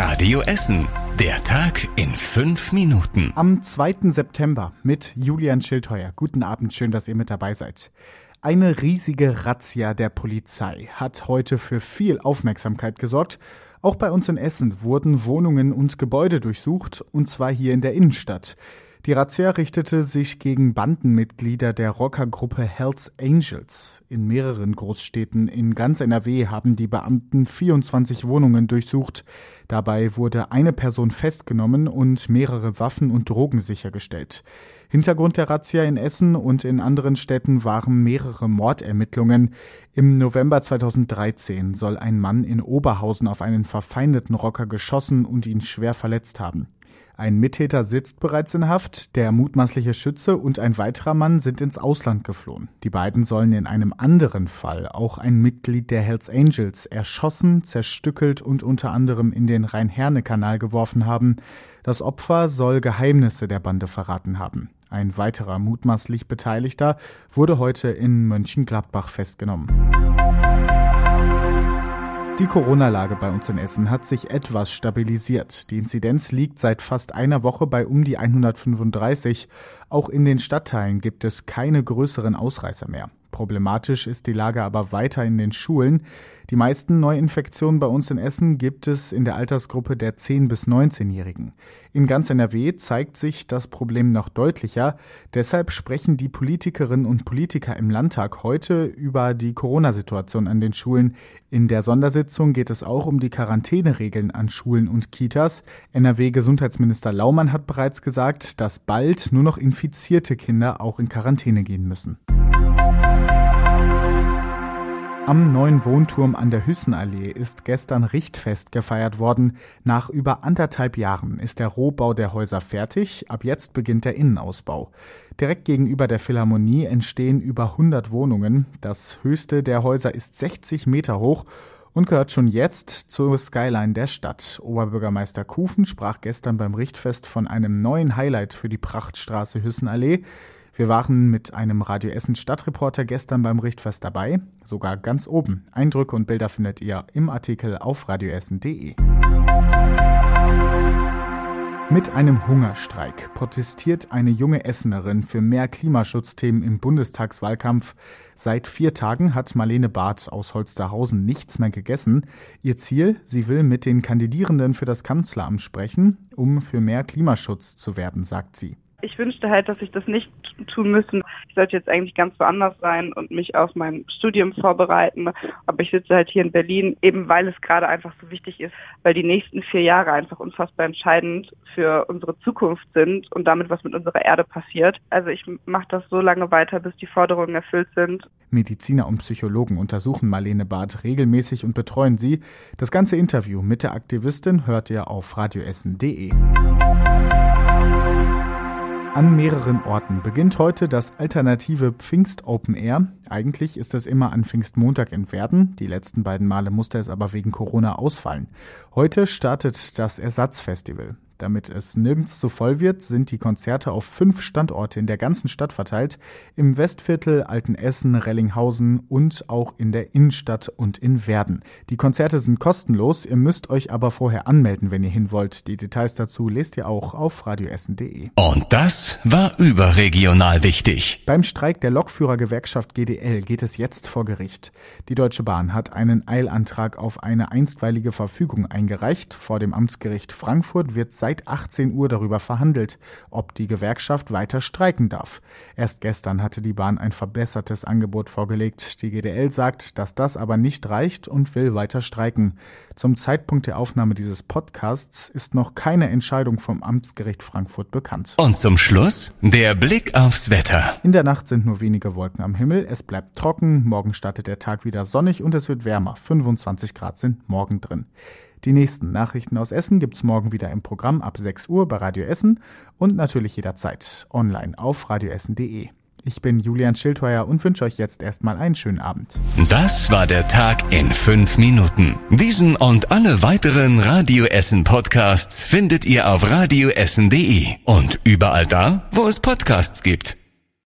Radio Essen. Der Tag in fünf Minuten. Am 2. September mit Julian Schildheuer. Guten Abend, schön, dass ihr mit dabei seid. Eine riesige Razzia der Polizei hat heute für viel Aufmerksamkeit gesorgt. Auch bei uns in Essen wurden Wohnungen und Gebäude durchsucht, und zwar hier in der Innenstadt. Die Razzia richtete sich gegen Bandenmitglieder der Rockergruppe Hells Angels. In mehreren Großstädten in ganz NRW haben die Beamten 24 Wohnungen durchsucht. Dabei wurde eine Person festgenommen und mehrere Waffen und Drogen sichergestellt. Hintergrund der Razzia in Essen und in anderen Städten waren mehrere Mordermittlungen. Im November 2013 soll ein Mann in Oberhausen auf einen verfeindeten Rocker geschossen und ihn schwer verletzt haben. Ein Mittäter sitzt bereits in Haft, der mutmaßliche Schütze und ein weiterer Mann sind ins Ausland geflohen. Die beiden sollen in einem anderen Fall auch ein Mitglied der Hells Angels erschossen, zerstückelt und unter anderem in den Rhein-Herne-Kanal geworfen haben. Das Opfer soll Geheimnisse der Bande verraten haben. Ein weiterer mutmaßlich Beteiligter wurde heute in Mönchengladbach festgenommen. Die Corona-Lage bei uns in Essen hat sich etwas stabilisiert. Die Inzidenz liegt seit fast einer Woche bei um die 135. Auch in den Stadtteilen gibt es keine größeren Ausreißer mehr. Problematisch ist die Lage aber weiter in den Schulen. Die meisten Neuinfektionen bei uns in Essen gibt es in der Altersgruppe der 10- bis 19-Jährigen. In ganz NRW zeigt sich das Problem noch deutlicher. Deshalb sprechen die Politikerinnen und Politiker im Landtag heute über die Corona-Situation an den Schulen. In der Sondersitzung geht es auch um die Quarantäneregeln an Schulen und Kitas. NRW-Gesundheitsminister Laumann hat bereits gesagt, dass bald nur noch infizierte Kinder auch in Quarantäne gehen müssen. Am neuen Wohnturm an der Hüssenallee ist gestern Richtfest gefeiert worden. Nach über anderthalb Jahren ist der Rohbau der Häuser fertig. Ab jetzt beginnt der Innenausbau. Direkt gegenüber der Philharmonie entstehen über 100 Wohnungen. Das höchste der Häuser ist 60 Meter hoch und gehört schon jetzt zur Skyline der Stadt. Oberbürgermeister Kufen sprach gestern beim Richtfest von einem neuen Highlight für die Prachtstraße Hüssenallee. Wir waren mit einem Radio Essen Stadtreporter gestern beim Richtfest dabei, sogar ganz oben. Eindrücke und Bilder findet ihr im Artikel auf radioessen.de. Mit einem Hungerstreik protestiert eine junge Essenerin für mehr Klimaschutzthemen im Bundestagswahlkampf. Seit vier Tagen hat Marlene Barth aus Holsterhausen nichts mehr gegessen. Ihr Ziel, sie will mit den Kandidierenden für das Kanzleramt sprechen, um für mehr Klimaschutz zu werben, sagt sie. Ich wünschte halt, dass ich das nicht tun müssen. Ich sollte jetzt eigentlich ganz woanders sein und mich auf mein Studium vorbereiten. Aber ich sitze halt hier in Berlin, eben weil es gerade einfach so wichtig ist, weil die nächsten vier Jahre einfach unfassbar entscheidend für unsere Zukunft sind und damit, was mit unserer Erde passiert. Also ich mache das so lange weiter, bis die Forderungen erfüllt sind. Mediziner und Psychologen untersuchen Marlene Barth regelmäßig und betreuen sie. Das ganze Interview mit der Aktivistin hört ihr auf radioessen.de. An mehreren Orten beginnt heute das alternative Pfingst Open Air. Eigentlich ist es immer an Pfingstmontag in Werden. Die letzten beiden Male musste es aber wegen Corona ausfallen. Heute startet das Ersatzfestival. Damit es nirgends zu voll wird, sind die Konzerte auf fünf Standorte in der ganzen Stadt verteilt. Im Westviertel, Altenessen, Rellinghausen und auch in der Innenstadt und in Werden. Die Konzerte sind kostenlos. Ihr müsst euch aber vorher anmelden, wenn ihr hin wollt. Die Details dazu lest ihr auch auf radioessen.de. Und das war überregional wichtig. Beim Streik der Lokführergewerkschaft GDL geht es jetzt vor Gericht. Die Deutsche Bahn hat einen Eilantrag auf eine einstweilige Verfügung eingereicht. Vor dem Amtsgericht Frankfurt wird seit seit 18 Uhr darüber verhandelt, ob die Gewerkschaft weiter streiken darf. Erst gestern hatte die Bahn ein verbessertes Angebot vorgelegt. Die GDL sagt, dass das aber nicht reicht und will weiter streiken. Zum Zeitpunkt der Aufnahme dieses Podcasts ist noch keine Entscheidung vom Amtsgericht Frankfurt bekannt. Und zum Schluss der Blick aufs Wetter. In der Nacht sind nur wenige Wolken am Himmel, es bleibt trocken, morgen startet der Tag wieder sonnig und es wird wärmer. 25 Grad sind morgen drin. Die nächsten Nachrichten aus Essen gibt's morgen wieder im Programm ab 6 Uhr bei Radio Essen und natürlich jederzeit online auf radioessen.de. Ich bin Julian Schildheuer und wünsche euch jetzt erstmal einen schönen Abend. Das war der Tag in fünf Minuten. Diesen und alle weiteren Radio Essen Podcasts findet ihr auf radioessen.de und überall da, wo es Podcasts gibt.